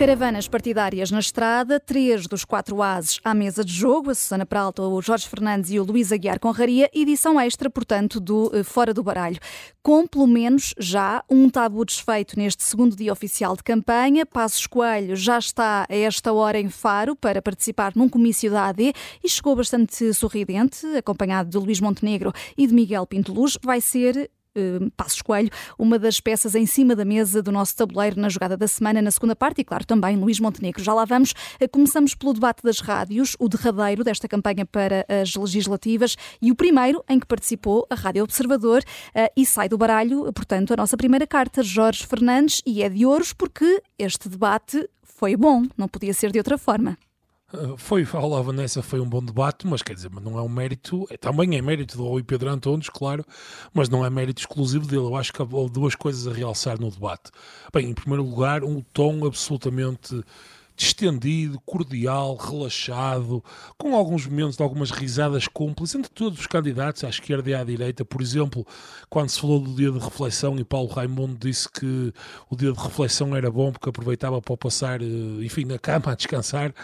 Caravanas partidárias na estrada, três dos quatro ases à mesa de jogo, a Susana Peralta, o Jorge Fernandes e o Luís Aguiar Conraria, edição extra, portanto, do eh, Fora do Baralho. Com, pelo menos, já um tabu desfeito neste segundo dia oficial de campanha. Passos Coelho já está a esta hora em Faro para participar num comício da AD e chegou bastante sorridente, acompanhado de Luís Montenegro e de Miguel Pinto Luz. Vai ser uh, Passos Coelho, uma das peças em cima da mesa do nosso tabuleiro na jogada da semana, na segunda parte, e claro, também Luís Montenegro. Já lá vamos. Uh, começamos pelo debate das rádios, o derradeiro desta campanha para as legislativas e o primeiro em que participou a Rádio Observador uh, e sai do baralho, portanto, a nossa primeira carta, Jorge Fernandes, e é de ouros porque este debate foi bom, não podia ser de outra forma. Ah, foi, olá Vanessa, foi um bom debate, mas quer dizer, mas não é um mérito, é, também é mérito do Rui Pedro Antunes, claro, mas não é mérito exclusivo dele. Eu acho que houve duas coisas a realçar no debate. Bem, em primeiro lugar, um tom absolutamente distendido, cordial, relaxado, com alguns momentos de algumas risadas cúmplices entre todos os candidatos, à esquerda e à direita. Por exemplo, quando se falou do dia de reflexão e Paulo Raimundo disse que o dia de reflexão era bom porque aproveitava para passar, eh, enfim, na cama a descansar,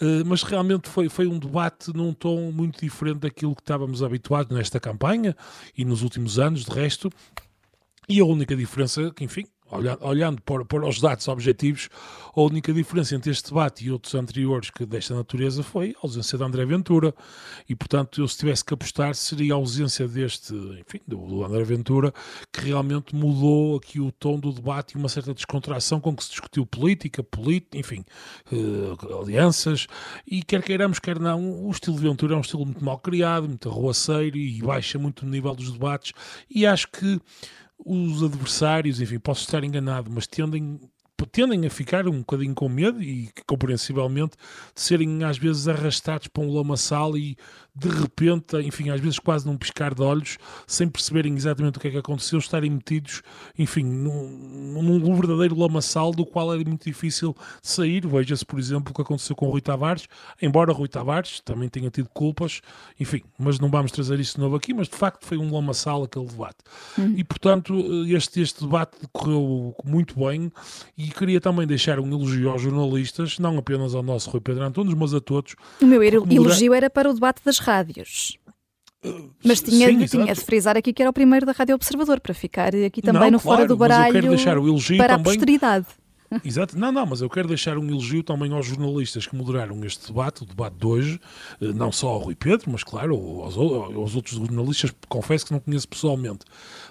eh, mas realmente foi, foi um debate num tom muito diferente daquilo que estávamos habituados nesta campanha e nos últimos anos, de resto. E a única diferença, que enfim, olhando para, para os dados objetivos, a única diferença entre este debate e outros anteriores que desta natureza foi a ausência de André Ventura. E, portanto, eu se tivesse que apostar seria a ausência deste, enfim, do, André Ventura, que realmente mudou aqui o tom do debate e uma certa descontração com que se discutiu política, política, enfim, uh, alianças, e quer queiramos, quer não, o estilo de Ventura é um estilo muito mal criado, muito arruaceiro e baixa muito o nível dos debates. E acho que os adversários, enfim, posso estar enganado, mas tendem tendem a ficar um bocadinho com medo e, compreensivelmente, de serem às vezes arrastados para um lamaçal e de repente, enfim, às vezes quase num piscar de olhos, sem perceberem exatamente o que é que aconteceu, estarem metidos, enfim, num, num verdadeiro lamaçal do qual era muito difícil sair. Veja-se, por exemplo, o que aconteceu com o Rui Tavares, embora Rui Tavares também tenha tido culpas, enfim, mas não vamos trazer isso de novo aqui, mas de facto foi um lamaçal aquele debate. Hum. E, portanto, este, este debate correu muito bem e queria também deixar um elogio aos jornalistas, não apenas ao nosso Rui Pedro Antunes, mas a todos. O meu elogio era para o debate das rádios. Uh, mas tinha, Sim, tinha de frisar aqui que era o primeiro da Rádio Observador, para ficar aqui também não, no claro, Fora do Baralho eu quero deixar o elogio para também, a posteridade. Exato, não, não, mas eu quero deixar um elogio também aos jornalistas que moderaram este debate, o debate de hoje, eh, não só ao Rui Pedro, mas claro, aos, aos outros jornalistas, confesso que não conheço pessoalmente,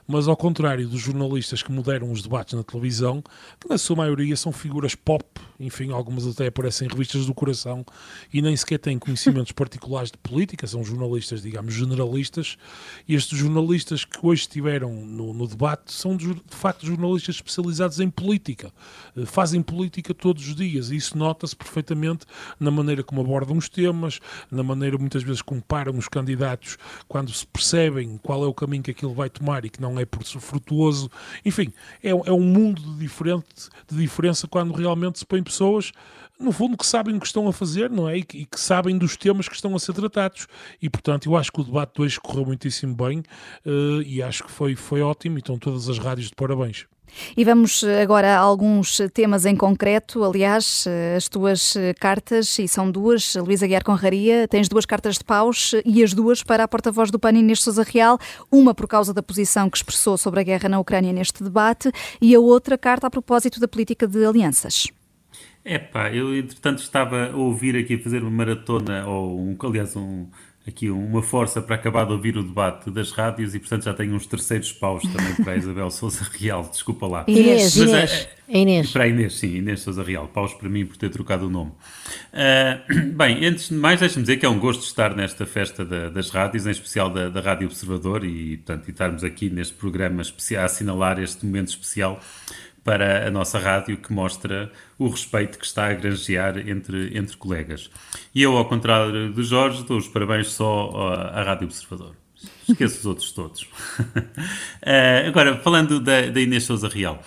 mas ao contrário dos jornalistas que moderam os debates na televisão, que na sua maioria são figuras pop, enfim, algumas até aparecem em revistas do coração e nem sequer têm conhecimentos particulares de política, são jornalistas, digamos, generalistas, e estes jornalistas que hoje estiveram no, no debate são de, de facto jornalistas especializados em política, eh, fazem política todos os dias e isso nota-se perfeitamente na maneira como abordam os temas, na maneira muitas vezes comparam os candidatos quando se percebem qual é o caminho que aquilo vai tomar e que não é por frutuoso. Enfim, é, é um mundo de, diferente, de diferença quando realmente se põem pessoas no fundo, que sabem o que estão a fazer, não é? E que, e que, sabem dos temas que estão a ser tratados. E, portanto, eu acho que o debate de hoje correu muitíssimo bem uh, e acho que foi, foi ótimo. E estão todas as rádios de parabéns. E vamos agora a alguns temas em concreto. Aliás, as tuas cartas, e são duas, Luísa Guiar Conraria, tens duas cartas de paus e as duas para a porta-voz do PAN Inês Sousa Real, uma por causa da posição que expressou sobre a guerra na Ucrânia neste debate e a outra carta a propósito da política de alianças. É pá, eu entretanto estava a ouvir aqui fazer uma maratona, ou um, aliás, um, aqui uma força para acabar de ouvir o debate das rádios e, portanto, já tenho uns terceiros paus também para a Isabel Souza Real, desculpa lá. Inês, Mas, Inês. É, é, Inês. Para a Inês, sim, Inês Souza Real. Paus para mim por ter trocado o nome. Uh, bem, antes de mais, deixe-me dizer que é um gosto estar nesta festa da, das rádios, em especial da, da Rádio Observador, e, portanto, e estarmos aqui neste programa especial, a assinalar este momento especial para a nossa rádio que mostra o respeito que está a granjear entre, entre colegas. E eu, ao contrário do Jorge, dou os parabéns só à Rádio Observador. Esqueço os outros todos. uh, agora, falando da, da Inês Souza Real.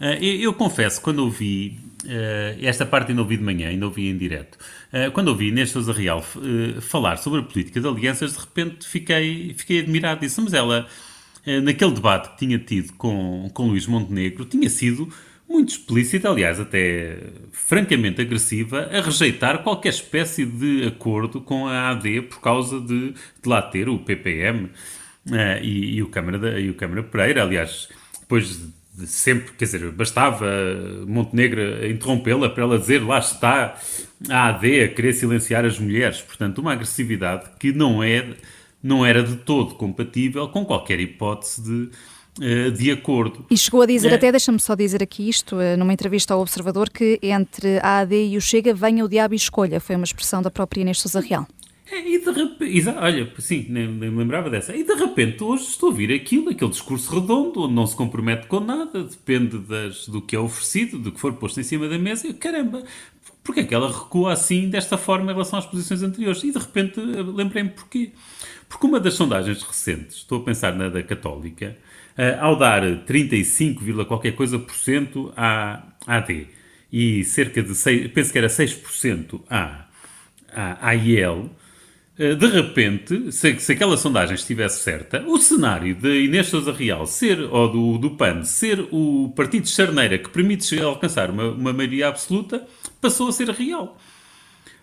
Uh, eu, eu, confesso, quando ouvi uh, esta parte ainda ouvi de manhã, ainda ouvi em direto, quando ouvi Inês Souza Real falar sobre a política de alianças, de repente fiquei, fiquei admirado. Disse, mas ela naquele debate que tinha tido com, com Luís Montenegro, tinha sido muito explícita, aliás, até francamente agressiva, a rejeitar qualquer espécie de acordo com a AD por causa de, de lá ter o PPM uh, e, e, o Câmara e o Câmara Pereira. Aliás, depois de sempre, quer dizer, bastava Montenegro interrompê-la para ela dizer lá está a AD a querer silenciar as mulheres. Portanto, uma agressividade que não, é, não era de todo compatível com qualquer hipótese de eh, de acordo. E chegou a dizer, é. até deixa-me só dizer aqui isto, eh, numa entrevista ao Observador, que entre a AD e o Chega venha o diabo e escolha. Foi uma expressão da própria Inês Sousa Real. É, e de repente, olha, sim, nem, nem, me lembrava dessa. E de repente hoje estou a ouvir aquilo, aquele discurso redondo, onde não se compromete com nada, depende das, do que é oferecido, do que for posto em cima da mesa. E, caramba, porque é que ela recua assim, desta forma, em relação às posições anteriores? E de repente lembrei-me porquê. Porque uma das sondagens recentes, estou a pensar na da Católica, uh, ao dar 35, qualquer coisa por cento à AD e cerca de 6, penso que era 6% à, à, à IEL, de repente, se, se, aquela sondagem estivesse certa, o cenário de Inês Sousa Real ser, ou do, do PAN, ser o partido de charneira que permite alcançar uma, uma maioria absoluta, passou a ser real.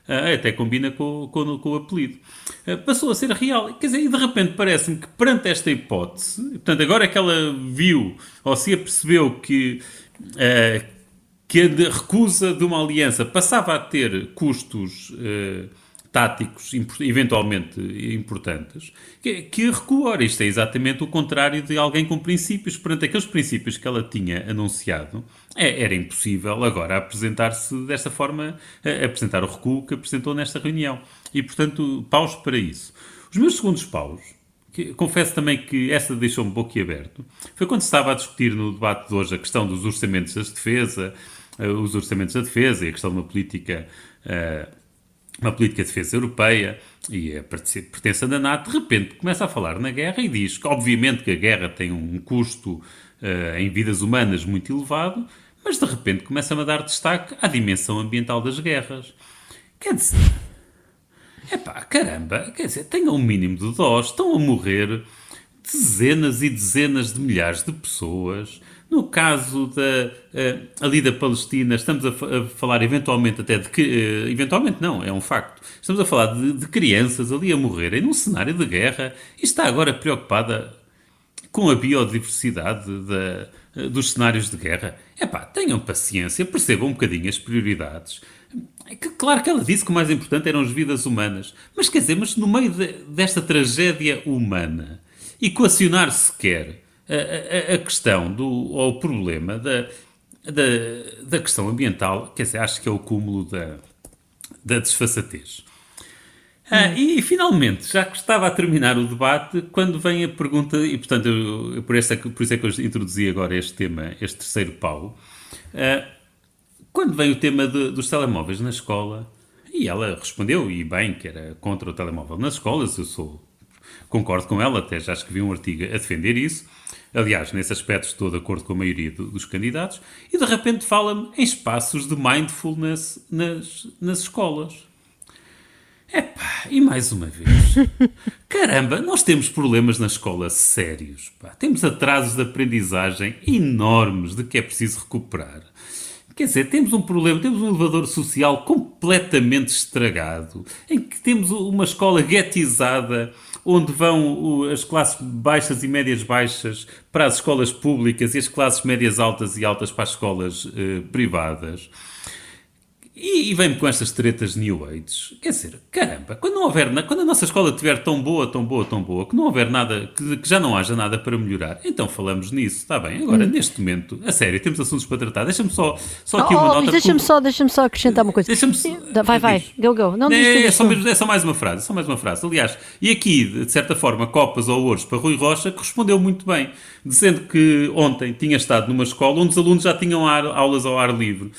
Uh, até combina com, com, com o apelido. Uh, passou a ser real. Quer dizer, e de repente parece-me que perante esta hipótese, portanto, agora que ela viu ou se apercebeu que, uh, que a recusa de uma aliança passava a ter custos táticos eventualmente importantes, que, que recua. Ora, isto é exatamente o contrário de alguém com princípios. Perante aqueles princípios que ela tinha anunciado, é, era impossível agora apresentar-se desta forma, apresentar o recuo que apresentou nesta reunião. E, portanto, paus para isso. Os meus segundos paus, que, confesso também que essa deixou-me boquiaberto, foi quando se estava a discutir no debate de hoje a questão dos orçamentos da defesa, uh, os orçamentos da defesa e a questão de uma política uh, uma política de defesa europeia e a pertença da NATO, de repente começa a falar na guerra e diz que, obviamente, que a guerra tem um custo uh, em vidas humanas muito elevado, mas de repente começa a dar destaque à dimensão ambiental das guerras. Quer dizer, epá, caramba, quer dizer, tenham um mínimo de dó, estão a morrer dezenas e dezenas de milhares de pessoas no caso da, uh, ali da Palestina, estamos a, a, falar eventualmente até de que. Uh, eventualmente não, é um facto. Estamos a falar de, de, crianças ali a morrerem num cenário de guerra e está agora preocupada com a biodiversidade da, uh, dos cenários de guerra. É pá, tenham paciência, percebam um bocadinho as prioridades. É que, claro que ela disse que o mais importante eram as vidas humanas, mas quer dizer, mas no meio de, desta tragédia humana, equacionar sequer a, a, questão do, ou o problema da, da, da questão ambiental, quer dizer, acho que é o cúmulo da, da desfaçatez. Ah, hum. e finalmente, já que estava a terminar o debate, quando vem a pergunta, e portanto, eu, por, isso é que, por isso é que eu introduzi agora este tema, este terceiro pau, ah, quando vem o tema de, dos telemóveis na escola, e ela respondeu, e bem, que era contra o telemóvel nas escolas, eu sou, concordo com ela, até já escrevi um artigo a defender isso, Aliás, nesse aspecto estou de acordo com a maioria do, dos candidatos. E de repente fala-me em espaços de mindfulness nas, nas escolas. Epá, e mais uma vez. Caramba, nós temos problemas na escola sérios. Pá. Temos atrasos de aprendizagem enormes de que é preciso recuperar. Quer dizer, temos um problema, temos um elevador social completamente estragado, em que temos uma escola guetizada onde vão as classes baixas e médias baixas para as escolas públicas e as classes médias altas e altas para as escolas uh, privadas. E, e vem-me com estas tretas New Age. Quer dizer, caramba, quando não houver, quando a nossa escola estiver tão boa, tão boa, tão boa, que não houver nada, que, que já não haja nada para melhorar, então falamos nisso, está bem. Agora, hum. neste momento, a sério, temos assuntos para tratar. Deixa-me só, só aqui oh, uma nota. Deixa-me só, deixa só acrescentar uma coisa. Deixa-me Vai, vai, go, go. Não é, é, só mesmo, é só mais uma frase, só mais uma frase. Aliás, e aqui, de certa forma, copas ou ouros para Rui Rocha, que respondeu muito bem, dizendo que ontem tinha estado numa escola onde os alunos já tinham aulas ao ar livre,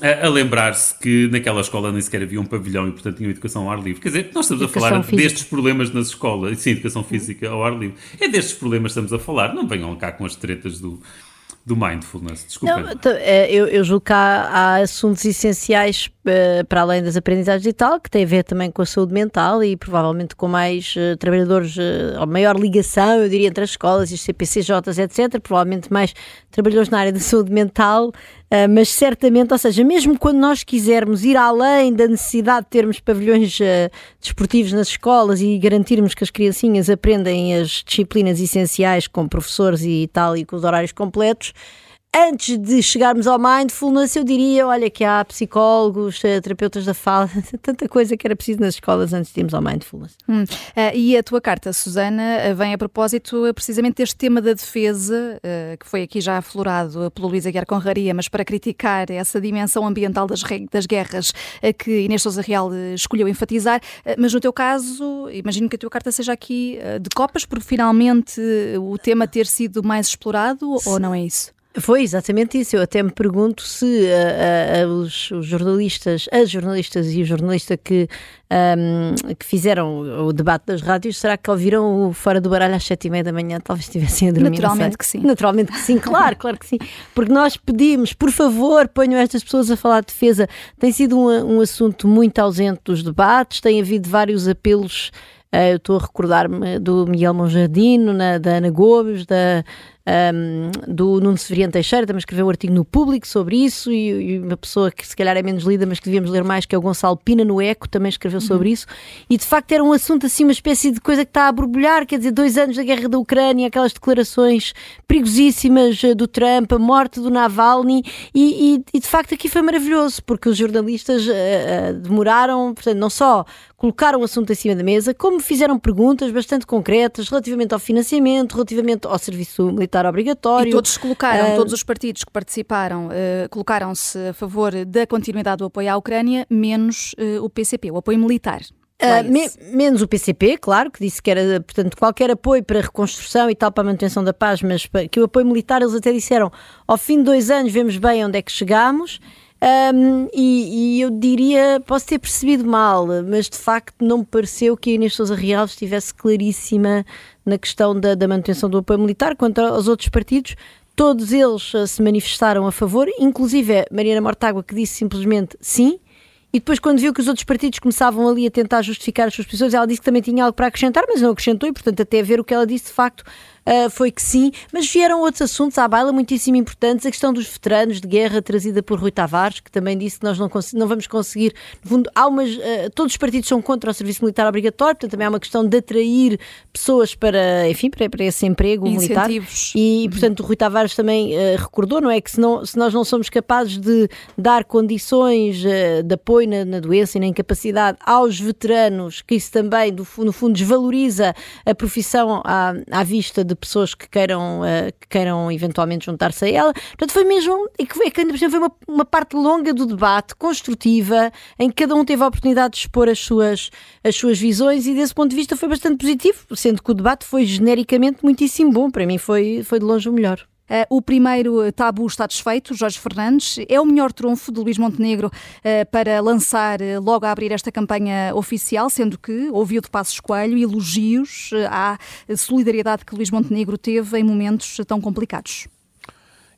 a, a lembrar-se que naquela escola nem sequer havia um pavilhão e, portanto, tinham educação ao ar livre. Quer dizer, nós estamos educação a falar física. destes problemas nas escolas, sim, educação física ao ar livre. É destes problemas que estamos a falar. Não venham cá com as tretas do, do mindfulness. Desculpa. É, eu, eu julgo que há, há assuntos essenciais para além das aprendizagens e tal, que tem a ver também com a saúde mental e provavelmente com mais uh, trabalhadores, uh, ou maior ligação, eu diria, entre as escolas e os CPCJs, etc. Provavelmente mais trabalhadores na área da saúde mental, mas certamente, ou seja, mesmo quando nós quisermos ir além da necessidade de termos pavilhões desportivos nas escolas e garantirmos que as criancinhas aprendem as disciplinas essenciais com professores e tal e com os horários completos, antes de chegarmos ao mindfulness, eu diria, olha, que há psicólogos, eh, terapeutas da fala, tanta coisa que era preciso nas escolas antes de irmos ao mindfulness. Hum. Uh, e a tua carta, Susana, eh, vem a propósito precisamente deste tema da defesa, que foi aqui já aflorado pelo Luís Aguiar Conraria, mas para criticar essa dimensão ambiental das, das guerras que Inês Sousa Real escolheu enfatizar. mas no teu caso, imagino que a tua carta seja aqui de copas, por finalmente o tema ter sido mais explorado, ou não é isso? Foi exatamente isso. Eu até me pergunto se uh, uh, os, os, jornalistas, as jornalistas e o jornalista que, um, que fizeram o debate das rádios, será que ouviram o Fora do Baralho às sete e meia da manhã? Talvez estivessem a dormir. Naturalmente que sim. Naturalmente que sim, claro, claro que sim. Porque nós pedimos, por favor, ponham estas pessoas a falar de defesa. Tem sido um, um assunto muito ausente dos debates, tem havido vários apelos. Eu estou a recordar-me do Miguel Monjardino, na, da Ana Gomes, da um, do Nuno Severiano Teixeira, também escreveu um artigo no público sobre isso, e, e, uma pessoa que se calhar é menos lida, mas que devíamos ler mais, que é o Gonçalo Pina no Eco, também escreveu sobre uhum. isso, e de facto era um assunto assim, uma espécie de coisa que está a borbulhar, quer dizer, dois anos da guerra da Ucrânia, aquelas declarações perigosíssimas eh, do Trump, a morte do Navalny, e, e, e de facto aqui foi maravilhoso, porque os jornalistas uh, uh, demoraram, portanto, não só colocaram o assunto em cima da mesa, como fizeram perguntas bastante concretas relativamente ao financiamento, relativamente ao serviço militar obrigatório. E todos colocaram, uh, todos os partidos que participaram, uh, colocaram-se a favor da continuidade do apoio à Ucrânia, menos uh, o PCP, o apoio militar. Uh, me, menos o PCP, claro, que disse que era, portanto, qualquer apoio para a reconstrução e tal, para a manutenção da paz, mas que o apoio militar, eles até disseram, ao fim de dois anos vemos bem onde é que chegamos, um, e, e, eu diria, posso ter percebido mal, mas de facto não me pareceu que a Inês Sousa Real estivesse claríssima na questão da, da manutenção do apoio militar. Quanto aos outros partidos, todos eles uh, se manifestaram a favor, inclusive a Mariana Mortágua, que disse simplesmente sim. E depois, quando viu que os outros partidos começavam ali a tentar justificar as suas posições, ela disse que também tinha algo para acrescentar, mas não acrescentou, e portanto, até ver o que ela disse, de facto, uh, foi que sim, mas vieram outros assuntos à baila muitíssimo importantes, a questão dos veteranos de guerra trazida por Rui Tavares, que também disse que nós não, não vamos conseguir, no fundo, há umas, uh, todos os partidos são contra o serviço militar obrigatório, portanto também há uma questão de atrair pessoas para, enfim, para, para esse emprego militar. E, portanto, o Rui Tavares também uh, recordou, não é, que se, não, se nós não somos capazes de dar condições de apoio na, na, doença e na incapacidade aos veteranos, que isso também, do, no fundo, desvaloriza a profissão à, à vista de pessoas que queiram, uh, que queiram eventualmente juntar-se a ela. Portanto, foi mesmo, e que foi, que foi uma, uma parte longa do debate, construtiva, em que cada um teve a oportunidade de expor as suas, as suas visões e desse ponto de vista foi bastante positivo, sendo que o debate foi genericamente muitíssimo bom. Para mim foi, foi de longe o melhor. Uh, o primeiro tabu está desfeito, Jorge Fernandes. É o melhor trunfo de Luís Montenegro uh, para lançar logo a abrir esta campanha oficial, sendo que ouviu de Passos Coelho elogios à solidariedade que Luís Montenegro teve em momentos tão complicados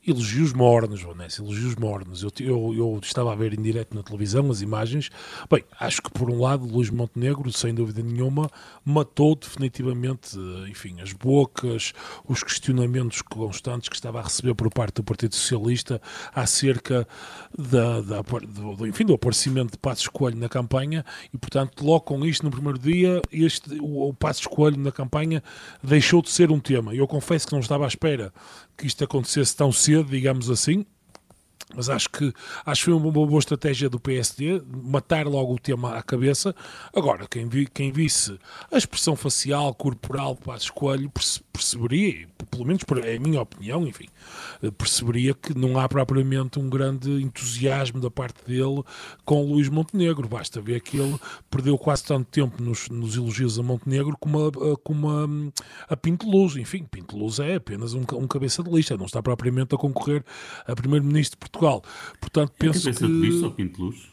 elogios mornos, Vanessa, elogios mornos. Eu, eu, eu, estava a ver em direto na televisão as imagens. Bem, acho que por um lado, Luís Montenegro, sem dúvida nenhuma, matou definitivamente, enfim, as bocas, os questionamentos constantes que estava a receber por parte do Partido Socialista acerca da, da do, do, enfim, do aparecimento de Passos Coelho na campanha e, portanto, logo com isto, no primeiro dia, este, o, o Passos Coelho na campanha deixou de ser um tema. Eu confesso que não estava à espera que isto acontecesse tão cedo, digamos assim, mas acho que, acho que foi uma boa estratégia do PSD matar logo o tema à cabeça. Agora, quem, vi, quem visse a expressão facial, corporal para escolha, perceberia, pelo menos é a minha opinião, enfim, perceberia que não há propriamente um grande entusiasmo da parte dele com Luís Montenegro. Basta ver que ele perdeu quase tanto tempo nos, nos elogios a Montenegro como a, como a, a Pinto Luz. Enfim, Pinto Luz é apenas um, um cabeça de lista, não está propriamente a concorrer a primeiro-ministro de Portugal. Portanto, é penso cabeça que... de lista ou Pinto Luz?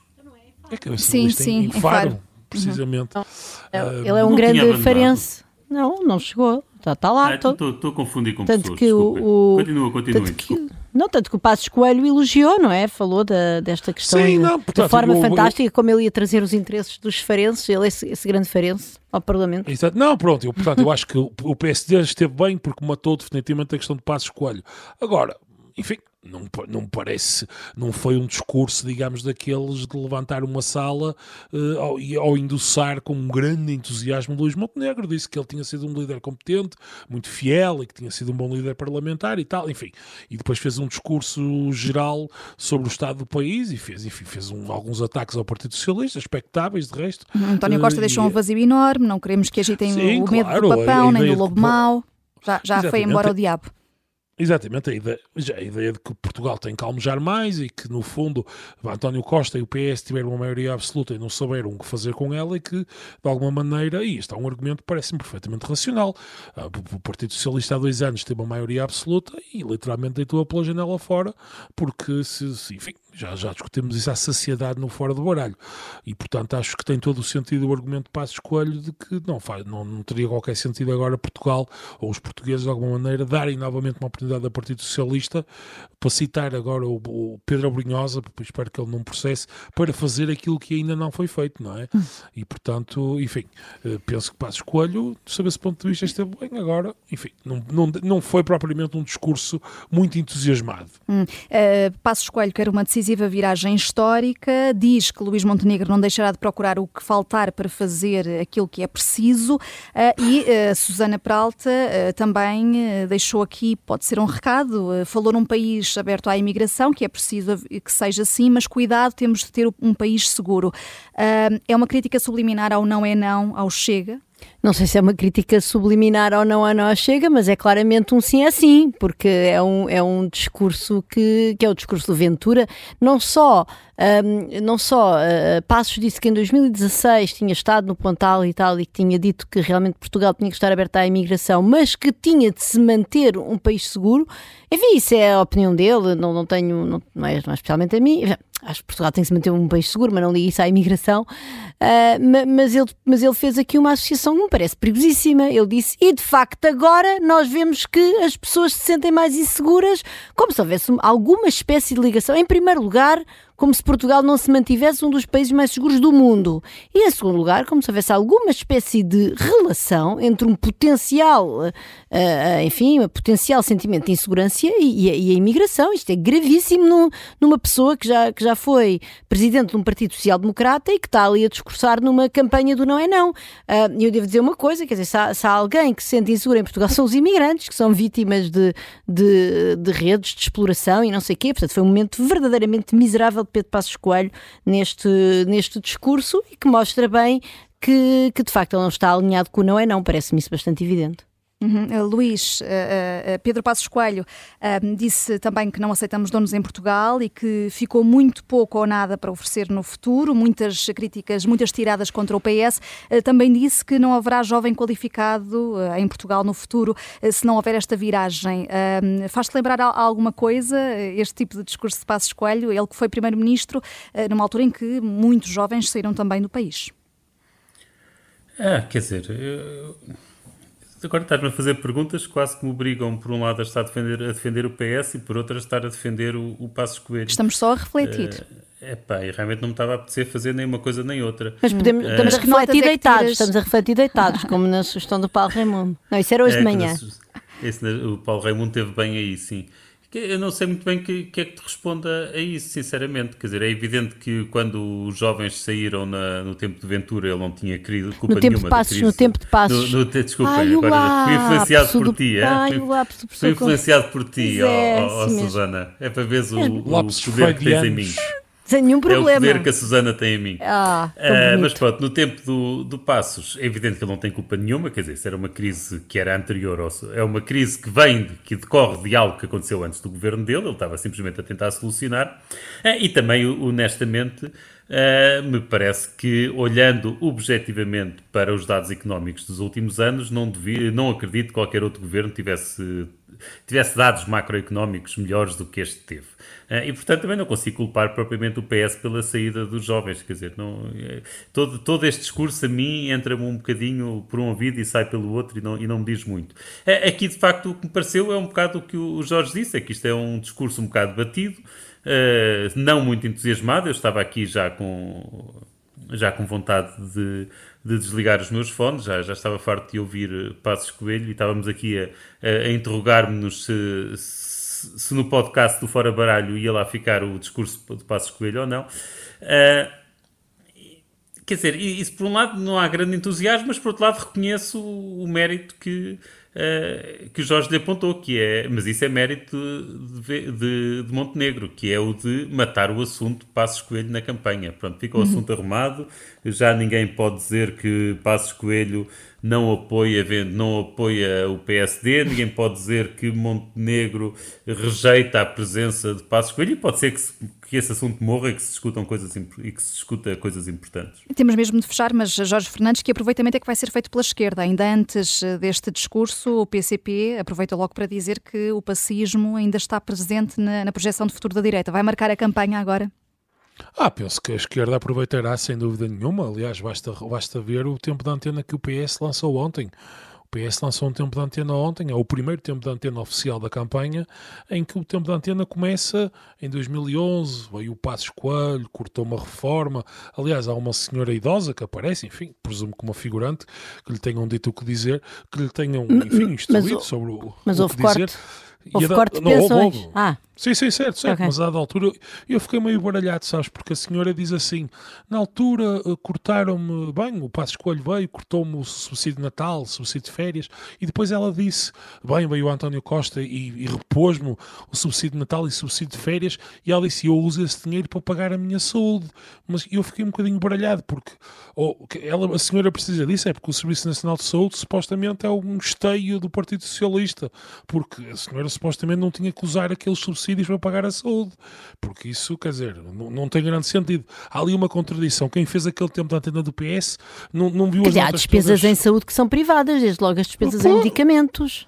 É cabeça sim, de sim, em, em Faro, Faro. precisamente. Uhum. Uh, ele é um grande farense. Não, não chegou. Está, está lá. Estou ah, a confundir com Tanto pessoas. Que o, o, continua, continua. Que, Não, tanto que o Passos Coelho elogiou, não é? Falou da, desta questão Sim, não, portanto, de forma eu- eu- fantástica, como ele ia trazer os interesses dos farenses, ele, esse, esse grande farense, ao Parlamento. Exato. Não, pronto, eu, portanto, eu acho que o, o PSD esteve bem porque matou definitivamente a questão de Passos Coelho. Agora, enfim, não, não parece, não foi um discurso, digamos, daqueles de levantar uma sala eh, ao, ao endossar com um grande entusiasmo Luís Montenegro, disse que ele tinha sido um líder competente, muito fiel e que tinha sido um bom líder parlamentar e tal, enfim. E depois fez um discurso geral sobre o estado do país e fez, enfim, fez um- alguns ataques ao Partido Socialista, expectáveis de resto. António Costa deixou um e- vazio enorme, não queremos que agitem Sim, o medo claro, do papão, nem do lobo mau. Já, já foi embora o diabo. Exatamente, a ideia, a ideia de que Portugal tem que almejar mais e que, no fundo, António Costa e o PS tiveram uma maioria absoluta e não saberam o que fazer com ela e que, de alguma maneira, e isto é um argumento que parece-me perfeitamente racional. Ah, o Partido Socialista há dois anos teve uma maioria absoluta e literalmente deitou-a pela janela fora, porque, se, se- enfim, já, já discutimos isso à saciedade no fora do baralho. E, portanto, acho que tem todo o sentido o argumento de Passos Coelho de que não, faz, não, não teria qualquer sentido agora Portugal ou os portugueses, de alguma maneira, darem novamente uma oportunidade ao Partido Socialista para citar agora o, o Pedro Abrinhosa, espero que ele não processe, para fazer aquilo que ainda não foi feito, não é? E, portanto, enfim, eh, penso que Passos Coelho, sob esse ponto de vista, esteve bem agora. Enfim, não, não, não foi propriamente um discurso muito entusiasmado. Hum. Uh, Passos Coelho quer uma decisiva viragem histórica, diz que Luís Montenegro não deixará de procurar o que faltar para fazer aquilo que é preciso uh, e uh, Susana Peralta uh, também deixou aqui, pode ser um recado, falou num país aberto à imigração, que é preciso que seja assim, mas cuidado, temos de ter um país seguro. É uma crítica subliminar ao não é não, ao chega? Não sei se é uma crítica subliminar ou não a não chega, mas é claramente um sim é sim, porque é um, é um discurso que, que é o discurso do Ventura, não só, um, não só uh, Passos disse que em 2016 tinha estado no Pontal e tal e que tinha dito que realmente Portugal tinha que estar aberta à imigração, mas que tinha de se manter um país seguro. Enfim, isso é a opinião dele, não, não tenho, não, não, é, não é especialmente a mim. Acho que Portugal tem que se manter um país seguro, mas não liga isso à imigração. Uh, mas, ele, mas ele fez aqui uma associação que me parece perigosíssima. Ele disse, e de facto agora nós vemos que as pessoas se sentem mais inseguras, como se houvesse alguma espécie de ligação. Em primeiro lugar, como se Portugal não se mantivesse um dos países mais seguros do mundo. E em segundo lugar, como se houvesse alguma espécie de relação entre um potencial, uh, uh, enfim, um potencial sentimento de insegurança e, e, a imigração. Isto é gravíssimo no, numa pessoa que já, que já foi presidente de um partido social-democrata e que está ali a discursar numa campanha do não é não. E eu devo dizer uma coisa, quer dizer, se há, se há, alguém que se sente inseguro em Portugal são os imigrantes, que são vítimas de, de, de redes de exploração e não sei o quê. Portanto, foi um momento verdadeiramente miserável de Pedro Passos Coelho neste, neste discurso e que mostra bem que, que de facto ele não está alinhado com o não é não, parece-me isso bastante evidente. Uhum. Luís, uh, uh, Pedro Passos Coelho uh, disse também que não aceitamos donos em Portugal e que ficou muito pouco ou nada para oferecer no futuro, muitas críticas, muitas tiradas contra o PS. também disse que não haverá jovem qualificado em Portugal no futuro se não houver esta viragem. Faz-te lembrar alguma coisa este tipo de discurso de Passos Coelho, ele que foi primeiro-ministro numa altura em que muitos jovens saíram também do país? Ah, quer dizer, eu... Agora estás-me a fazer perguntas que quase que me obrigam, por um lado, a estar a defender, a defender o PS e, por outro, a estar a defender o, o Passos Coelho. Estamos só a refletir. É uh, pá, e realmente não me estava a apetecer fazer nem uma coisa nem outra. Mas podemos, uh, estamos a refletir é deitados, tiras... estamos a refletir deitados, como na sugestão do Paulo Raimundo. Não, isso era hoje é, de manhã. Esse, o Paulo Raimundo teve bem aí, sim. Eu não sei muito bem o que, que, é que te responda a isso, sinceramente. Quer dizer, é evidente que quando os jovens saíram na, no tempo de Ventura, ele não tinha querido culpa no tempo nenhuma de passos. No tempo de passos. No, no, desculpa, ai, agora fui influenciado por do, ti. Ai, é? fui, fui influenciado por ti, ó é, oh, oh, Susana. É para veres o, o Lápis poder que tens em mim. Sem nenhum problema. É o poder que a Susana tem em mim. Ah, uh, mas pronto, no tempo do, do Passos, é evidente que ele não tem culpa nenhuma, quer dizer, isso era uma crise que era anterior, ao, é uma crise que vem, que decorre de algo que aconteceu antes do governo dele, ele estava simplesmente a tentar solucionar, uh, e também, honestamente, uh, me parece que, olhando objetivamente para os dados económicos dos últimos anos, não, devia, não acredito que qualquer outro governo tivesse tivesse dados macroeconómicos melhores do que este teve. Uh, e, portanto, também não consigo culpar propriamente o PS pela saída dos jovens. Quer dizer, não, é, todo, todo este discurso a mim entra-me um bocadinho por um ouvido e sai pelo outro e não, e não me diz muito. Uh, aqui, de facto, o que me pareceu é um bocado o que o Jorge disse, é que isto é um discurso um bocado batido, uh, não muito entusiasmado. Eu estava aqui já com já com vontade de, de, desligar os meus fones, já, já estava farto de ouvir Passos Coelho e estávamos aqui a, a interrogar-nos se, se, se, no podcast do Fora Baralho ia lá ficar o discurso de Passos Coelho ou não. Uh, quer dizer, isso por um lado não há grande entusiasmo, mas por outro lado reconheço o mérito que, uh, que o Jorge lhe apontou, que é, mas isso é mérito de, de, de, Montenegro, que é o de matar o assunto Passos Coelho na campanha. Pronto, fica o uhum. assunto arrumado, já ninguém pode dizer que Passos Coelho não apoia, não apoia o PSD, ninguém pode dizer que Montenegro rejeita a presença de Passos Coelho e pode ser que, se, que esse assunto morra e que se discutam coisas e que se discuta coisas importantes. Temos mesmo de fechar, mas Jorge Fernandes, que aproveitamento é que vai ser feito pela esquerda? Ainda antes eh, deste discurso, o PCP aproveita logo para dizer que o pacismo ainda está presente na, na projeção de futuro da direita. Vai marcar a campanha agora? Ah, penso que a esquerda aproveitará sem dúvida nenhuma. Aliás, basta, basta ver o tempo de antena que o PS lançou ontem. O PS lançou um tempo de antena ontem, é o primeiro tempo de antena oficial da campanha, em que o tempo de antena começa em 2011, veio o Passos Coelho, cortou uma reforma. Aliás, há uma senhora idosa que aparece, enfim, presumo que uma figurante, que lhe tenham dito o que dizer, que lhe tenham, enfim, instruído mas, sobre o, mas o que corte. dizer. Houve corte de pensões. Ah. Sim, sim, certo, certo. Okay. Mas a dada altura eu fiquei meio baralhado, sabes? Porque a senhora diz assim: na altura uh, cortaram-me, bem, o Passo Escolho veio, cortou-me o subsídio de Natal, o subsídio de férias, e depois ela disse: bem, veio o António Costa e, e repôs-me o subsídio de Natal e o subsídio de férias, e ela disse: eu uso esse dinheiro para pagar a minha saúde. Mas eu fiquei um bocadinho baralhado, porque oh, ela, a senhora precisa disso, é porque o Serviço Nacional de Saúde supostamente é um esteio do Partido Socialista, porque a senhora supostamente não tinha que usar aqueles subsídios subsídios para pagar a saúde, porque isso, quer dizer, não, não tem grande sentido. Há ali uma contradição. Quem fez aquele tempo da antena do PS não, não viu as Há despesas todas... em saúde que são privadas, desde logo as despesas Pô. em medicamentos.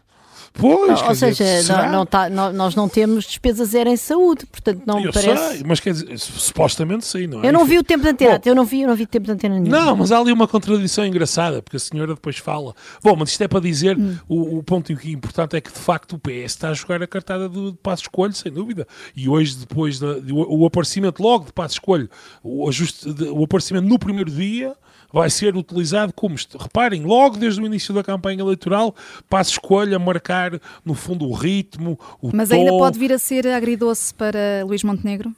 Pois, Ou seja, dizer, não, não tá, nós não temos despesa zero em saúde, portanto não eu parece. Sei, mas quer dizer, supostamente sim, não é? Eu não vi o tempo de antena, Bom, eu não vi, eu não vi tempo de antena nenhum. Não, mas há ali uma contradição engraçada, porque a senhora depois fala. Bom, mas isto é para dizer, hum. o, o, ponto importante é que de facto o PS está a jogar a cartada do, de passo escolho, sem dúvida. E hoje, depois da, o, o aparecimento logo de passo escolho, o, ajuste, o aparecimento no primeiro dia vai ser utilizado como, reparem, logo desde o início da campanha eleitoral, passo escolha marcar, no fundo, o ritmo, o Mas tom. ainda pode vir a ser agridoce para Luís Montenegro?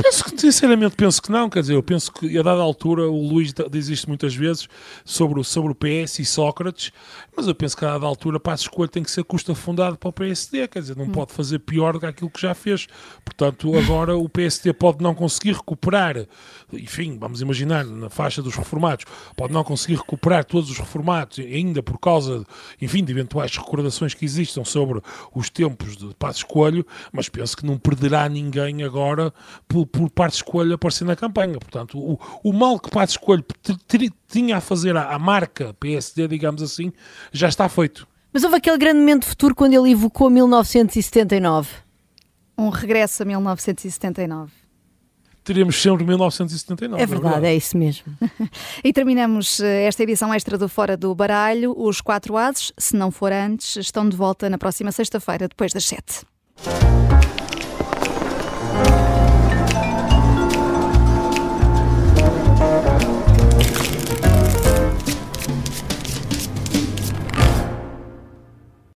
Penso que, sinceramente, penso que não. Quer dizer, eu penso que a dada altura o Luís diz isto muitas vezes sobre o, sobre o PS e Sócrates, mas eu penso que a dada altura Passo Escolho tem que ser custo afundado para o PSD. Quer dizer, não hum. pode fazer pior do que aquilo que já fez. Portanto, agora o PSD pode não conseguir recuperar, enfim, vamos imaginar, na faixa dos reformados, pode não conseguir recuperar todos os reformados, ainda por causa, enfim, de eventuais recordações que existam sobre os tempos de Passo Escolho, mas penso que não perderá ninguém agora por por parte de escolha aparecer na campanha. Portanto, o, o mal que parte de escolha tinha a fazer à, à marca PSD, digamos assim, já está feito. Mas houve aquele grande momento de futuro quando ele evocou 1979. Um regresso a 1979 teremos sempre 1979. É verdade, é, é isso mesmo. e terminamos eh, esta edição extra do Fora do Baralho. Os quatro ases, se não for antes, estão de volta na próxima sexta-feira, depois das sete.